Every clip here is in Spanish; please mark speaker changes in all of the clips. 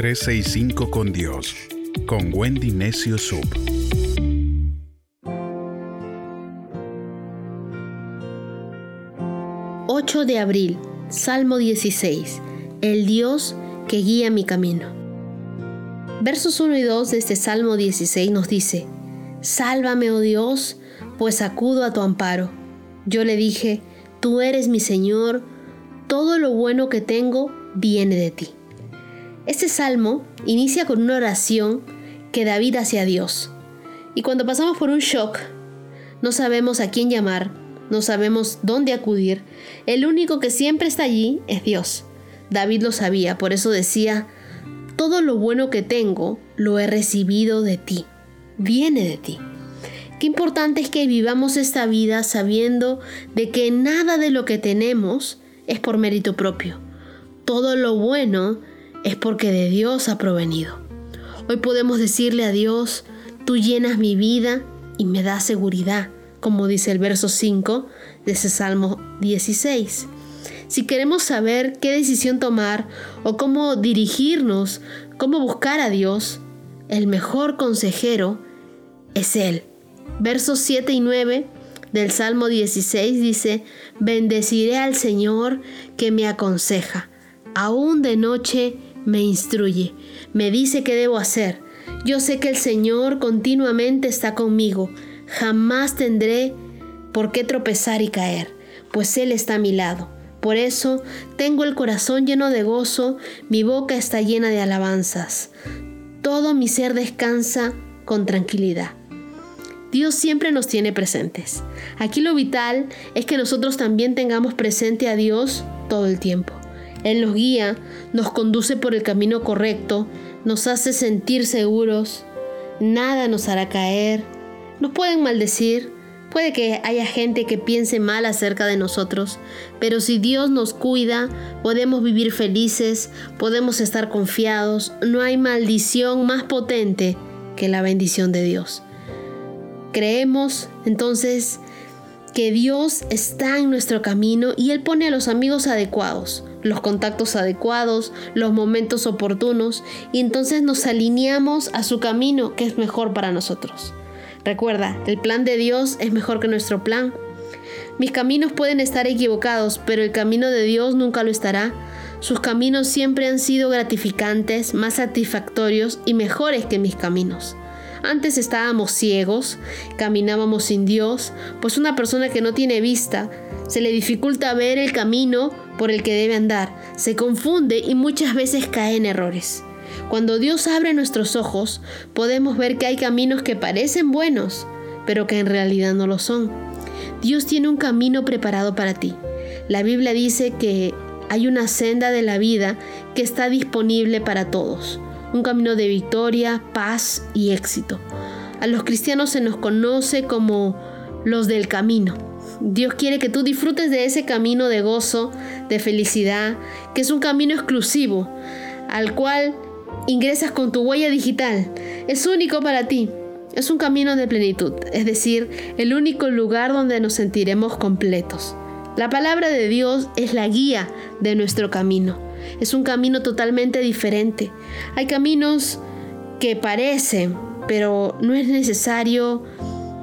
Speaker 1: 365 con Dios, con Wendy Necio Sub.
Speaker 2: ...8 de abril, Salmo 16... ...el Dios que guía mi camino... Versos 1 y 2 de este Salmo 16 nos dice... Sálvame, oh Dios, pues acudo a tu amparo. Yo le dije, Tú eres mi Señor, todo lo bueno que tengo viene de ti. Este salmo inicia con una oración que David hace a Dios. Y cuando pasamos por un shock, no sabemos a quién llamar, no sabemos dónde acudir, el único que siempre está allí es Dios. David lo sabía, por eso decía, todo lo bueno que tengo lo he recibido de ti, viene de ti. Qué importante es que vivamos esta vida sabiendo de que nada de lo que tenemos es por mérito propio. Todo lo bueno es porque de Dios ha provenido. Hoy podemos decirle a Dios, tú llenas mi vida y me das seguridad, como dice el verso 5 de ese Salmo 16. Si queremos saber qué decisión tomar o cómo dirigirnos, cómo buscar a Dios, el mejor consejero es Él. Versos 7 y 9 del Salmo 16 dice, bendeciré al Señor que me aconseja, aún de noche me instruye, me dice qué debo hacer. Yo sé que el Señor continuamente está conmigo, jamás tendré por qué tropezar y caer, pues Él está a mi lado. Por eso tengo el corazón lleno de gozo, mi boca está llena de alabanzas. Todo mi ser descansa con tranquilidad Dios siempre nos tiene presentes. Aquí lo vital es que nosotros también tengamos presente a Dios todo el tiempo. Él nos guía, nos conduce por el camino correcto, nos hace sentir seguros, nada nos hará caer, nos pueden maldecir, puede que haya gente que piense mal acerca de nosotros, pero si Dios nos cuida, podemos vivir felices, podemos estar confiados, no hay maldición más potente que la bendición de Dios. Creemos entonces que Dios está en nuestro camino y Él pone a los amigos adecuados, los contactos adecuados, los momentos oportunos y entonces nos alineamos a su camino que es mejor para nosotros. Recuerda, el plan de Dios es mejor que nuestro plan. Mis caminos pueden estar equivocados, pero el camino de Dios nunca lo estará. Sus caminos siempre han sido gratificantes, más satisfactorios y mejores que mis caminos. Antes estábamos ciegos, caminábamos sin Dios, pues una persona que no tiene vista se le dificulta ver el camino por el que debe andar, se confunde y muchas veces cae en errores. Cuando Dios abre nuestros ojos, podemos ver que hay caminos que parecen buenos, pero que en realidad no lo son. Dios tiene un camino preparado para ti. La Biblia dice que hay una senda de la vida que está disponible para todos un camino de victoria, paz y éxito. A los cristianos se nos conoce como los del camino. Dios quiere que tú disfrutes de ese camino de gozo, de felicidad, que es un camino exclusivo, al cual ingresas con tu huella digital. Es único para ti. Es un camino de plenitud, es decir, el único lugar donde nos sentiremos completos. La palabra de Dios es la guía de nuestro camino. Es un camino totalmente diferente. Hay caminos que parecen, pero no es necesario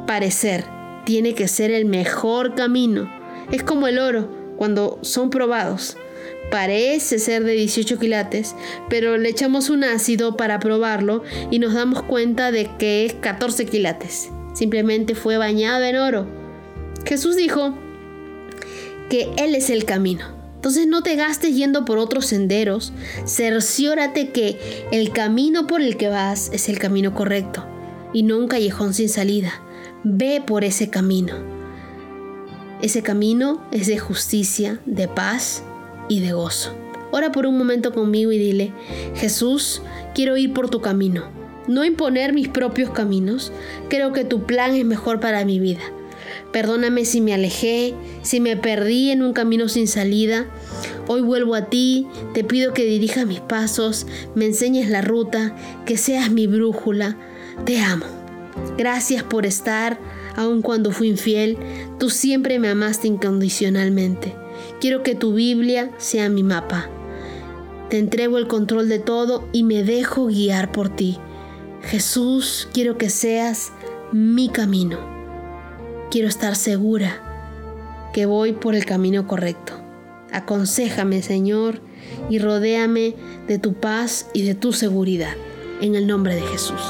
Speaker 2: parecer. Tiene que ser el mejor camino. Es como el oro cuando son probados. Parece ser de 18 quilates, pero le echamos un ácido para probarlo y nos damos cuenta de que es 14 quilates. Simplemente fue bañado en oro. Jesús dijo que Él es el camino. Entonces no te gastes yendo por otros senderos, cerciórate que el camino por el que vas es el camino correcto y no un callejón sin salida. Ve por ese camino. Ese camino es de justicia, de paz y de gozo. Ora por un momento conmigo y dile, Jesús, quiero ir por tu camino, no imponer mis propios caminos. Creo que tu plan es mejor para mi vida. Perdóname si me alejé, si me perdí en un camino sin salida. Hoy vuelvo a ti, te pido que dirijas mis pasos, me enseñes la ruta, que seas mi brújula. Te amo. Gracias por estar, aun cuando fui infiel, tú siempre me amaste incondicionalmente. Quiero que tu Biblia sea mi mapa. Te entrego el control de todo y me dejo guiar por ti. Jesús, quiero que seas mi camino. Quiero estar segura que voy por el camino correcto. Aconsejame, Señor, y rodéame de tu paz y de tu seguridad. En el nombre de Jesús.